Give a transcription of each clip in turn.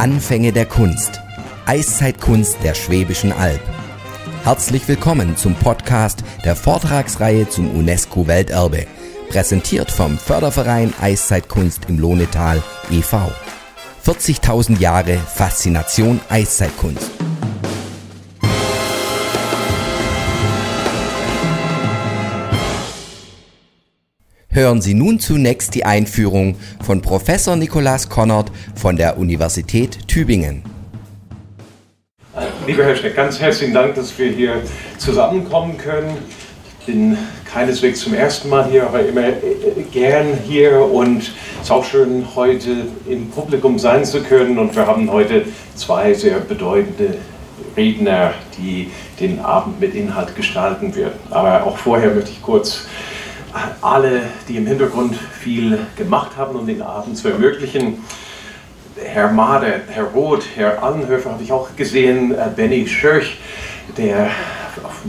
Anfänge der Kunst. Eiszeitkunst der Schwäbischen Alb. Herzlich willkommen zum Podcast der Vortragsreihe zum UNESCO-Welterbe. Präsentiert vom Förderverein Eiszeitkunst im Lohnetal e.V. 40.000 Jahre Faszination Eiszeitkunst. Hören Sie nun zunächst die Einführung von Professor Nikolaus Konnert von der Universität Tübingen. Lieber Herr Schneck, ganz herzlichen Dank, dass wir hier zusammenkommen können. Ich bin keineswegs zum ersten Mal hier, aber immer gern hier und es ist auch schön, heute im Publikum sein zu können. Und wir haben heute zwei sehr bedeutende Redner, die den Abend mit Inhalt gestalten werden. Aber auch vorher möchte ich kurz alle, die im Hintergrund viel gemacht haben, um den Abend zu ermöglichen. Herr Mader, Herr Roth, Herr Allenhöfer habe ich auch gesehen, äh, Benny Schörch, der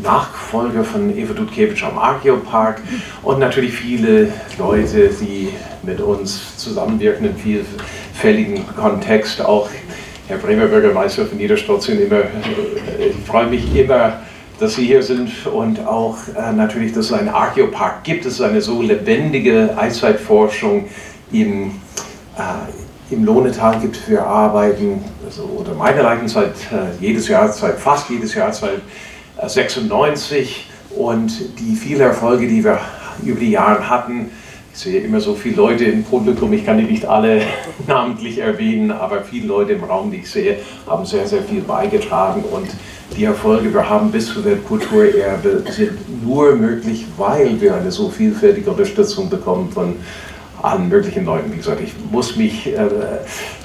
Nachfolger von Eva Dudkiewicz am Argeopark und natürlich viele Leute, die mit uns zusammenwirken im vielfältigen Kontext. Auch Herr Bremer Bürgermeister von Niederstotzien, immer, äh, ich freue mich immer, dass Sie hier sind und auch äh, natürlich, dass es einen Archeopark gibt. Es ist eine so lebendige Eiszeitforschung im, äh, im Lohnetal gibt. Wir arbeiten also unter meiner Leitung seit äh, jedes Jahr, seit fast jedes Jahr, seit 96 und die vielen Erfolge, die wir über die Jahre hatten, ich sehe immer so viele Leute im Publikum, ich kann die nicht alle namentlich erwähnen, aber viele Leute im Raum, die ich sehe, haben sehr, sehr viel beigetragen und die Erfolge, wir haben bis zu Weltkulturerbe, sind nur möglich, weil wir eine so vielfältige Unterstützung bekommen von allen möglichen Leuten. Wie gesagt, ich muss mich äh,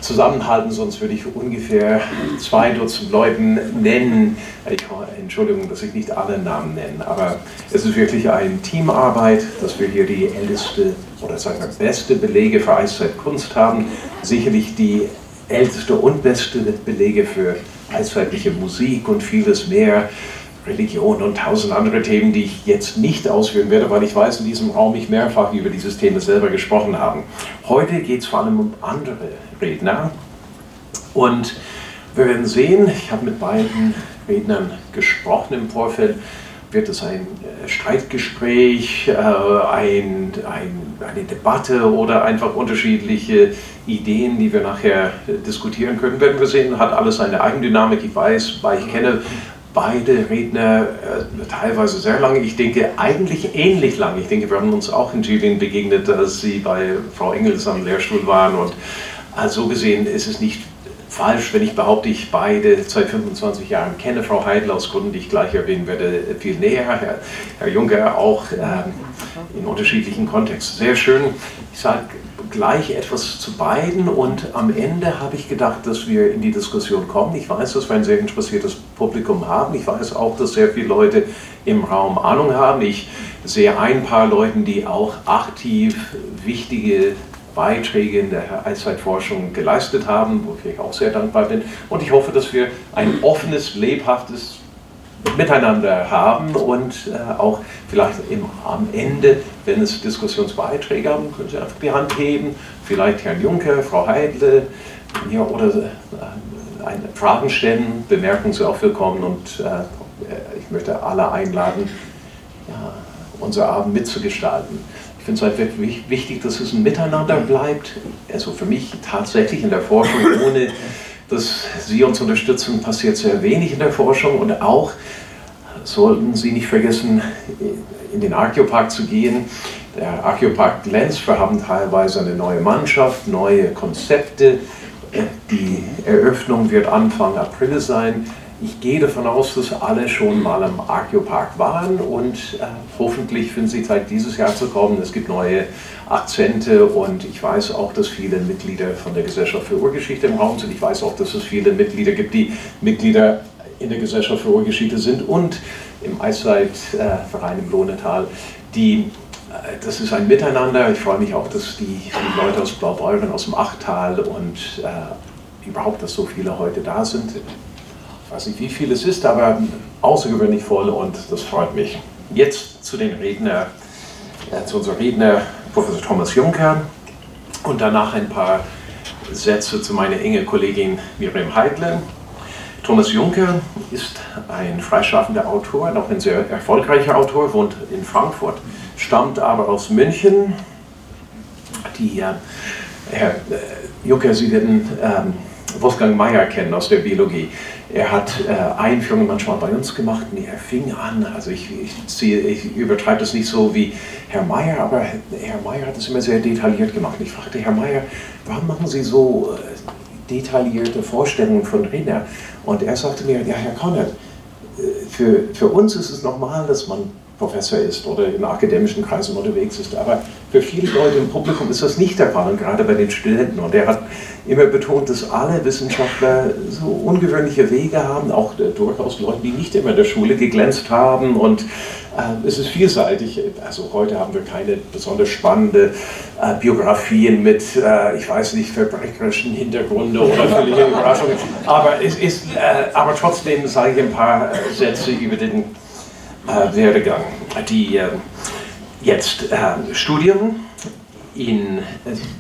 zusammenhalten, sonst würde ich ungefähr zwei Dutzend Leuten nennen. Ich, Entschuldigung, dass ich nicht alle Namen nenne, aber es ist wirklich eine Teamarbeit, dass wir hier die älteste oder sagen wir beste Belege für Eiszeitkunst haben. Sicherlich die älteste und beste Belege für eiszeitliche Musik und vieles mehr, Religion und tausend andere Themen, die ich jetzt nicht ausführen werde, weil ich weiß, in diesem Raum ich mehrfach über dieses Thema selber gesprochen habe. Heute geht es vor allem um andere Redner und wir werden sehen, ich habe mit beiden Rednern gesprochen im Vorfeld, wird es ein äh, Streitgespräch, äh, ein, ein, eine Debatte oder einfach unterschiedliche Ideen, die wir nachher äh, diskutieren können, werden wir sehen, hat alles eine Eigendynamik. Ich weiß, weil ich kenne beide Redner teilweise sehr lange, ich denke eigentlich ähnlich lange. Ich denke, wir haben uns auch in Tübingen begegnet, als Sie bei Frau Engels am Lehrstuhl waren und so gesehen ist es nicht falsch, wenn ich behaupte, ich beide seit 25 Jahren kenne. Frau Heidel aus Gründen, die ich gleich erwähnen werde, viel näher. Herr, Herr Juncker auch ähm, in unterschiedlichen Kontexten. Sehr schön. Ich sage gleich etwas zu beiden und am Ende habe ich gedacht, dass wir in die Diskussion kommen. Ich weiß, dass wir ein sehr interessiertes Publikum haben. Ich weiß auch, dass sehr viele Leute im Raum Ahnung haben. Ich sehe ein paar Leute, die auch aktiv wichtige Beiträge in der Eiszeitforschung geleistet haben, wofür ich auch sehr dankbar bin. Und ich hoffe, dass wir ein offenes, lebhaftes Miteinander haben und äh, auch vielleicht im, am Ende, wenn es Diskussionsbeiträge haben, können Sie einfach die Hand heben, vielleicht Herrn Juncker, Frau Heidle ja, oder äh, Fragen stellen, Bemerkungen sind auch willkommen und äh, ich möchte alle einladen, ja, unser Abend mitzugestalten finde es halt wirklich wichtig, dass es ein Miteinander bleibt. Also für mich tatsächlich in der Forschung, ohne dass Sie uns unterstützen, passiert sehr wenig in der Forschung. Und auch sollten Sie nicht vergessen, in den Archeopark zu gehen. Der Archeopark glänzt. Wir haben teilweise eine neue Mannschaft, neue Konzepte. Die Eröffnung wird Anfang April sein. Ich gehe davon aus, dass alle schon mal am Archeopark waren und äh, hoffentlich finden Sie Zeit, dieses Jahr zu kommen. Es gibt neue Akzente und ich weiß auch, dass viele Mitglieder von der Gesellschaft für Urgeschichte im Raum sind. Ich weiß auch, dass es viele Mitglieder gibt, die Mitglieder in der Gesellschaft für Urgeschichte sind und im Eiszeitverein im Lohnetal, die äh, das ist ein Miteinander. Ich freue mich auch, dass die, die Leute aus Blaubeuren, aus dem Achtal und äh, überhaupt, dass so viele heute da sind ich weiß nicht, wie viel es ist, aber außergewöhnlich voll und das freut mich. Jetzt zu den Redner, äh, zu unserem Redner, Professor Thomas Juncker und danach ein paar Sätze zu meiner engen Kollegin Miriam Heidler. Thomas Juncker ist ein freischaffender Autor, noch ein sehr erfolgreicher Autor, wohnt in Frankfurt, stammt aber aus München. Die, äh, Herr äh, Juncker, Sie werden ähm, Wolfgang Mayer kennen aus der Biologie. Er hat äh, Einführungen manchmal bei uns gemacht und er fing an, also ich, ich, ich übertreibe das nicht so wie Herr Mayer, aber Herr Mayer hat es immer sehr detailliert gemacht. Ich fragte Herr Mayer, warum machen Sie so äh, detaillierte Vorstellungen von Renner? Und er sagte mir, ja Herr äh, für, für uns ist es normal, dass man Professor ist oder in akademischen Kreisen unterwegs ist. Aber für viele Leute im Publikum ist das nicht der Fall, und gerade bei den Studenten. Und er hat immer betont, dass alle Wissenschaftler so ungewöhnliche Wege haben, auch durchaus Leute, die nicht immer in der Schule geglänzt haben. Und äh, es ist vielseitig. Also heute haben wir keine besonders spannende äh, Biografien mit, äh, ich weiß nicht, verbrecherischen Hintergründen oder völlige Überraschungen. Aber, es ist, äh, aber trotzdem sage ich ein paar äh, Sätze über den äh, Werdegang. Die äh, jetzt äh, Studien in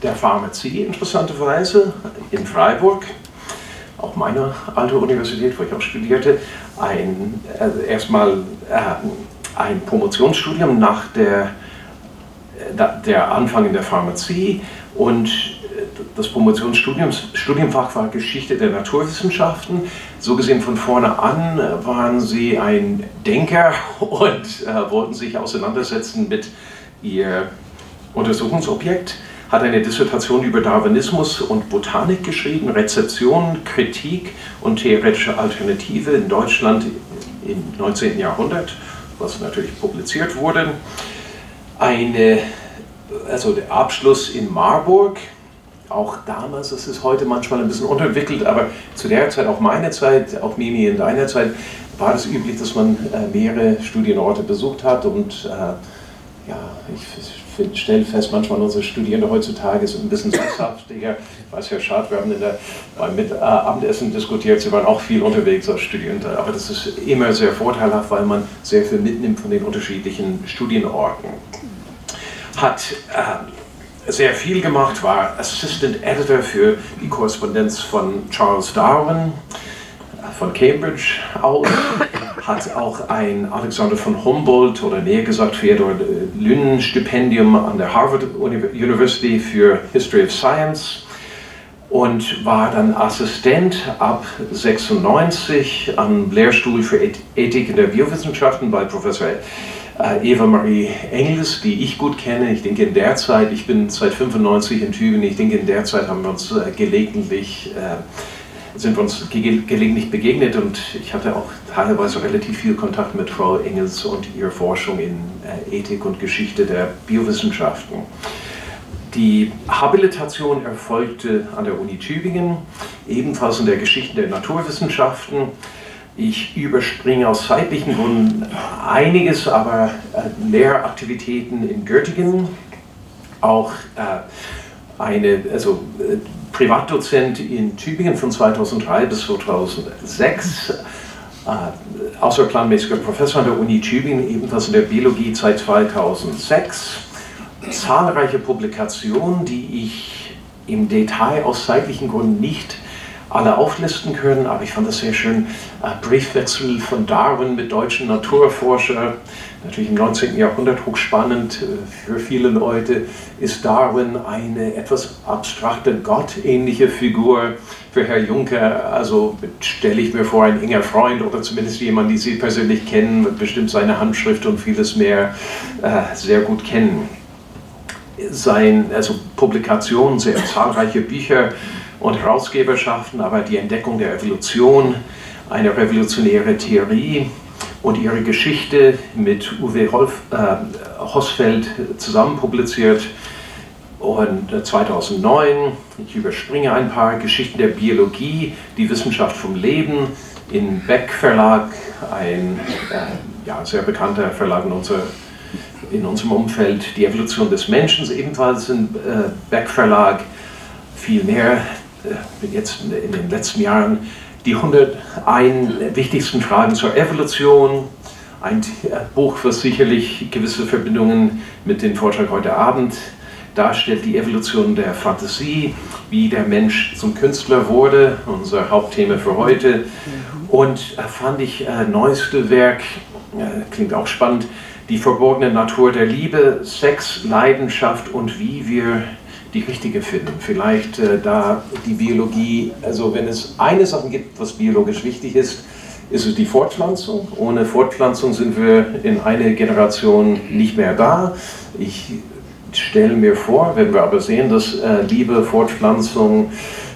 der Pharmazie interessanterweise in Freiburg, auch meine alte Universität, wo ich auch studierte, ein, also erstmal äh, ein Promotionsstudium nach der, äh, der Anfang in der Pharmazie und das Promotionsstudiumfach war Geschichte der Naturwissenschaften. So gesehen von vorne an waren sie ein Denker und äh, wollten sich auseinandersetzen mit ihr Untersuchungsobjekt. Hat eine Dissertation über Darwinismus und Botanik geschrieben, Rezeption, Kritik und theoretische Alternative in Deutschland im 19. Jahrhundert, was natürlich publiziert wurde. Eine, also der Abschluss in Marburg auch damals, das ist heute manchmal ein bisschen unterentwickelt, aber zu der Zeit, auch meine Zeit, auch Mimi in deiner Zeit, war es üblich, dass man äh, mehrere Studienorte besucht hat und äh, ja, ich stelle fest, manchmal unsere Studierende heutzutage sind ein bisschen sesshaftiger. Ich weiß, Herr Schad, wir haben in der, beim Mit, äh, Abendessen diskutiert, Sie waren auch viel unterwegs als Studierende, aber das ist immer sehr vorteilhaft, weil man sehr viel mitnimmt von den unterschiedlichen Studienorten. Hat äh, sehr viel gemacht, war Assistant Editor für die Korrespondenz von Charles Darwin von Cambridge aus, hat auch ein Alexander von Humboldt oder näher gesagt Theodor Lynn Stipendium an der Harvard University für History of Science und war dann Assistent ab 96 am Lehrstuhl für Ethik in der Biowissenschaften bei Professor äh, Eva Marie Engels, die ich gut kenne. Ich denke in der Zeit, ich bin seit 95 in Tübingen, ich denke in der Zeit haben wir uns äh, gelegentlich, äh, sind wir uns gelegentlich begegnet und ich hatte auch teilweise relativ viel Kontakt mit Frau Engels und ihrer Forschung in Ethik und Geschichte der Biowissenschaften. Die Habilitation erfolgte an der Uni Tübingen, ebenfalls in der Geschichte der Naturwissenschaften. Ich überspringe aus zeitlichen Gründen einiges, aber äh, Lehraktivitäten in Göttingen, auch äh, eine, also äh, Privatdozent in Tübingen von 2003 bis 2006, äh, außerplanmäßiger Professor an der Uni Tübingen, ebenfalls in der Biologie seit 2006. Zahlreiche Publikationen, die ich im Detail aus zeitlichen Gründen nicht alle auflisten können, aber ich fand das sehr schön. Äh, Briefwechsel von Darwin mit deutschen Naturforschern, natürlich im 19. Jahrhundert hochspannend äh, für viele Leute, ist Darwin eine etwas abstrakte, gottähnliche Figur. Für Herr Juncker, also stelle ich mir vor, ein enger Freund oder zumindest jemand, den Sie persönlich kennen, wird bestimmt seine Handschrift und vieles mehr äh, sehr gut kennen. Sein, also Publikationen, sehr zahlreiche Bücher, und Herausgeberschaften, aber die Entdeckung der Evolution, eine revolutionäre Theorie und ihre Geschichte mit Uwe Rolf, äh, Hosfeld zusammen publiziert. Und 2009, äh, ich überspringe ein paar Geschichten der Biologie, die Wissenschaft vom Leben in Beck Verlag, ein äh, ja, sehr bekannter Verlag in, unser, in unserem Umfeld, die Evolution des Menschen, ebenfalls in äh, Beck Verlag, viel mehr bin jetzt in den letzten Jahren die 101 wichtigsten Fragen zur Evolution, ein Buch, was sicherlich gewisse Verbindungen mit dem Vortrag heute Abend darstellt, die Evolution der Fantasie, wie der Mensch zum Künstler wurde, unser Hauptthema für heute. Und äh, fand ich äh, neueste Werk, äh, klingt auch spannend, die verborgene Natur der Liebe, Sex, Leidenschaft und wie wir die richtige finden. Vielleicht äh, da die Biologie, also wenn es eine Sache gibt, was biologisch wichtig ist, ist es die Fortpflanzung. Ohne Fortpflanzung sind wir in einer Generation nicht mehr da. Ich stelle mir vor, wenn wir aber sehen, dass äh, Liebe, Fortpflanzung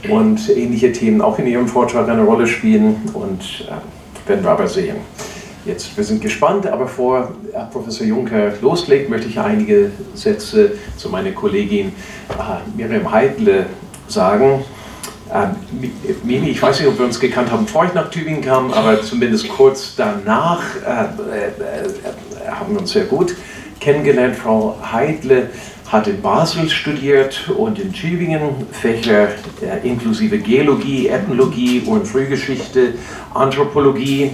und ähnliche Themen auch in Ihrem Vortrag eine Rolle spielen und äh, werden wir aber sehen. Jetzt, wir sind gespannt, aber vor äh, Professor Juncker loslegt, möchte ich einige Sätze zu meiner Kollegin äh, Miriam Heidle sagen. Ähm, Mimi, ich weiß nicht, ob wir uns gekannt haben, bevor ich nach Tübingen kam, aber zumindest kurz danach äh, äh, haben wir uns sehr gut kennengelernt. Frau Heidle hat in Basel studiert und in Tübingen Fächer inklusive Geologie, Ethnologie und Frühgeschichte, Anthropologie,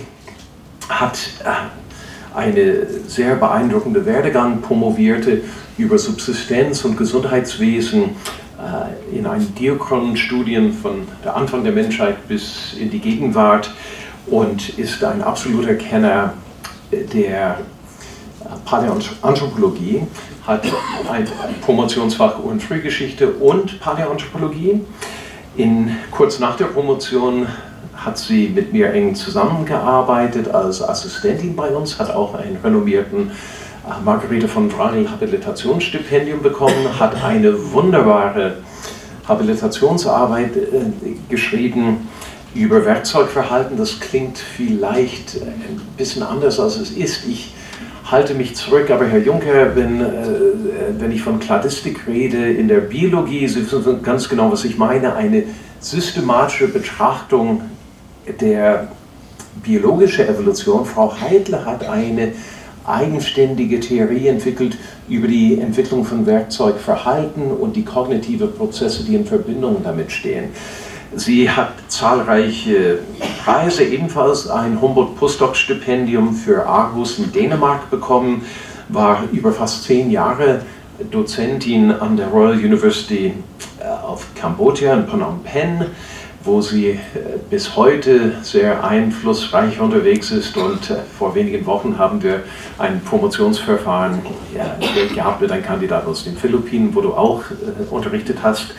hat äh, eine sehr beeindruckende Werdegang, promovierte über Subsistenz und Gesundheitswesen äh, in einen diachronen Studien von der Anfang der Menschheit bis in die Gegenwart und ist ein absoluter Kenner der äh, Paläoanthropologie, hat ein Promotionsfach und Frühgeschichte und Paläoanthropologie. In, kurz nach der Promotion hat sie mit mir eng zusammengearbeitet als Assistentin bei uns, hat auch einen renommierten äh, Margarete von Wrangel Habilitationsstipendium bekommen, hat eine wunderbare Habilitationsarbeit äh, geschrieben über Werkzeugverhalten. Das klingt vielleicht ein bisschen anders, als es ist. Ich halte mich zurück, aber Herr Juncker, wenn, äh, wenn ich von Kladistik rede, in der Biologie, Sie wissen ganz genau, was ich meine, eine systematische Betrachtung der biologische Evolution. Frau Heidler hat eine eigenständige Theorie entwickelt über die Entwicklung von Werkzeugverhalten und die kognitive Prozesse, die in Verbindung damit stehen. Sie hat zahlreiche Preise, ebenfalls ein Humboldt-Postdoc-Stipendium für Argus in Dänemark bekommen, war über fast zehn Jahre Dozentin an der Royal University äh, of Cambodia in Phnom Penh wo sie äh, bis heute sehr einflussreich unterwegs ist. Und äh, vor wenigen Wochen haben wir ein Promotionsverfahren gehabt mit einem Kandidaten aus den Philippinen, wo du auch äh, unterrichtet hast.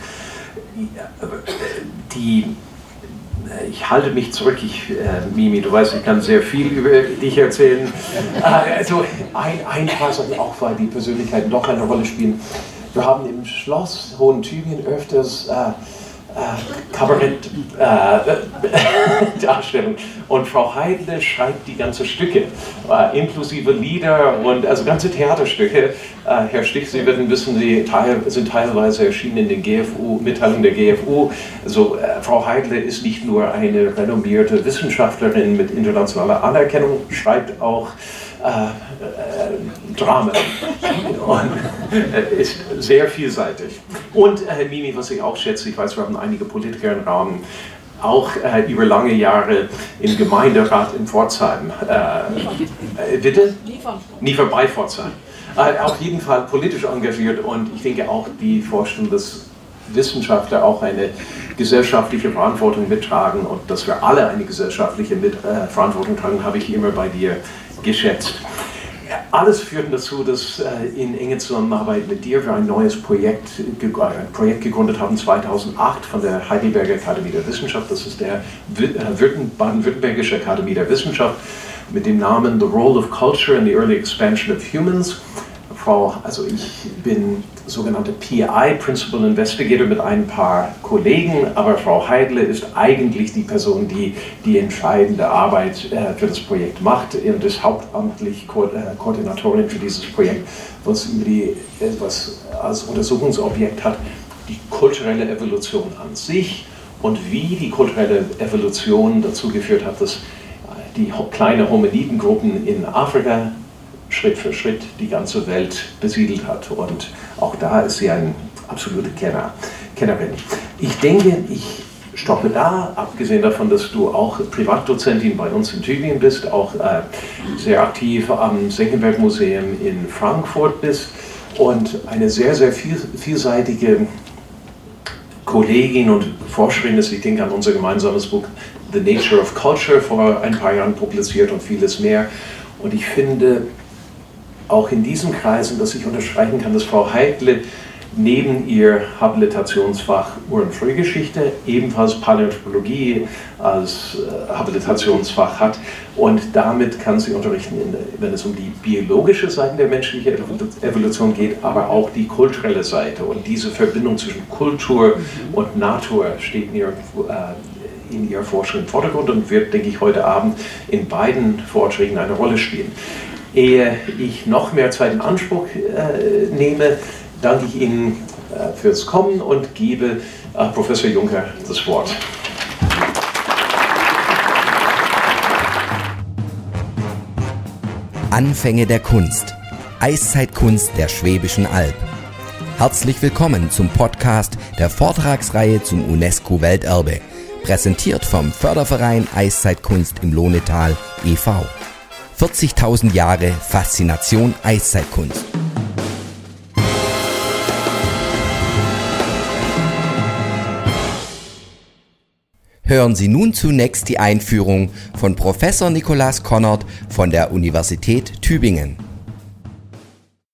Die ich halte mich zurück, ich, äh, Mimi, du weißt, ich kann sehr viel über dich erzählen. Äh, also ein, ein paar Sachen, auch weil die Persönlichkeiten doch eine Rolle spielen. Wir haben im Schloss Hohen Tübingen öfters äh, Kabarett-Darstellung. Äh, und Frau Heidle schreibt die ganzen Stücke, äh, inklusive Lieder und also ganze Theaterstücke. Äh, Herr Stich, Sie werden wissen, sie teil, sind teilweise erschienen in den GFU, Mitteilungen der GFU. Also, äh, Frau Heidle ist nicht nur eine renommierte Wissenschaftlerin mit internationaler Anerkennung, schreibt auch äh, äh, Drama und äh, ist sehr vielseitig. Und Mimi, was ich auch schätze, ich weiß, wir haben einige Politiker im Raum, auch äh, über lange Jahre im Gemeinderat in Pforzheim. Äh, äh, bitte? Nie vorbei Pforzheim. Äh, auf jeden Fall politisch engagiert und ich denke auch die Vorstellung, dass Wissenschaftler auch eine gesellschaftliche Verantwortung mittragen und dass wir alle eine gesellschaftliche mit, Verantwortung tragen, habe ich immer bei dir geschätzt. Alles führt dazu, dass äh, in enge Zusammenarbeit mit dir wir ein neues Projekt, ein Projekt gegründet haben 2008 von der Heidelberger Akademie der Wissenschaft. Das ist der äh, Baden-Württembergische Akademie der Wissenschaft mit dem Namen The Role of Culture in the Early Expansion of Humans. Frau, also ich bin sogenannte PI, Principal Investigator, mit ein paar Kollegen, aber Frau Heidle ist eigentlich die Person, die die entscheidende Arbeit äh, für das Projekt macht und ist hauptamtlich Ko äh, Koordinatorin für dieses Projekt, was, über die, was als Untersuchungsobjekt hat die kulturelle Evolution an sich und wie die kulturelle Evolution dazu geführt hat, dass äh, die kleinen Hominidengruppen in Afrika Schritt für Schritt die ganze Welt besiedelt hat. Und auch da ist sie ein absolute Kenner, Kennerin. Ich denke, ich stoppe da, abgesehen davon, dass du auch Privatdozentin bei uns in Tübingen bist, auch äh, sehr aktiv am Senckenberg Museum in Frankfurt bist. und eine sehr, sehr viel, vielseitige Kollegin und Forscherin ist, ich denke an unser gemeinsames Buch The Nature of Culture vor ein paar Jahren publiziert und vieles mehr. Und ich finde auch in diesen Kreisen, dass ich unterstreichen kann, dass Frau Heidle neben ihr Habilitationsfach Ur- und Frühgeschichte ebenfalls Paläontologie als äh, Habilitationsfach hat. Und damit kann sie unterrichten, wenn es um die biologische Seite der menschlichen Evolution geht, aber auch die kulturelle Seite. Und diese Verbindung zwischen Kultur und Natur steht in ihr, äh, in ihrer Forschung im Vordergrund und wird, denke ich, heute Abend in beiden Vorträgen eine Rolle spielen. Ehe ich noch mehr Zeit in Anspruch äh, nehme, danke ich Ihnen äh, fürs Kommen und gebe äh, Professor Juncker das Wort. Anfänge der Kunst. Eiszeitkunst der Schwäbischen Alb. Herzlich willkommen zum Podcast der Vortragsreihe zum UNESCO Welterbe, präsentiert vom Förderverein Eiszeitkunst im Lohnetal e.V. 40.000 Jahre Faszination Eiszeitkunst. Hören Sie nun zunächst die Einführung von Professor Nikolaus Konnert von der Universität Tübingen.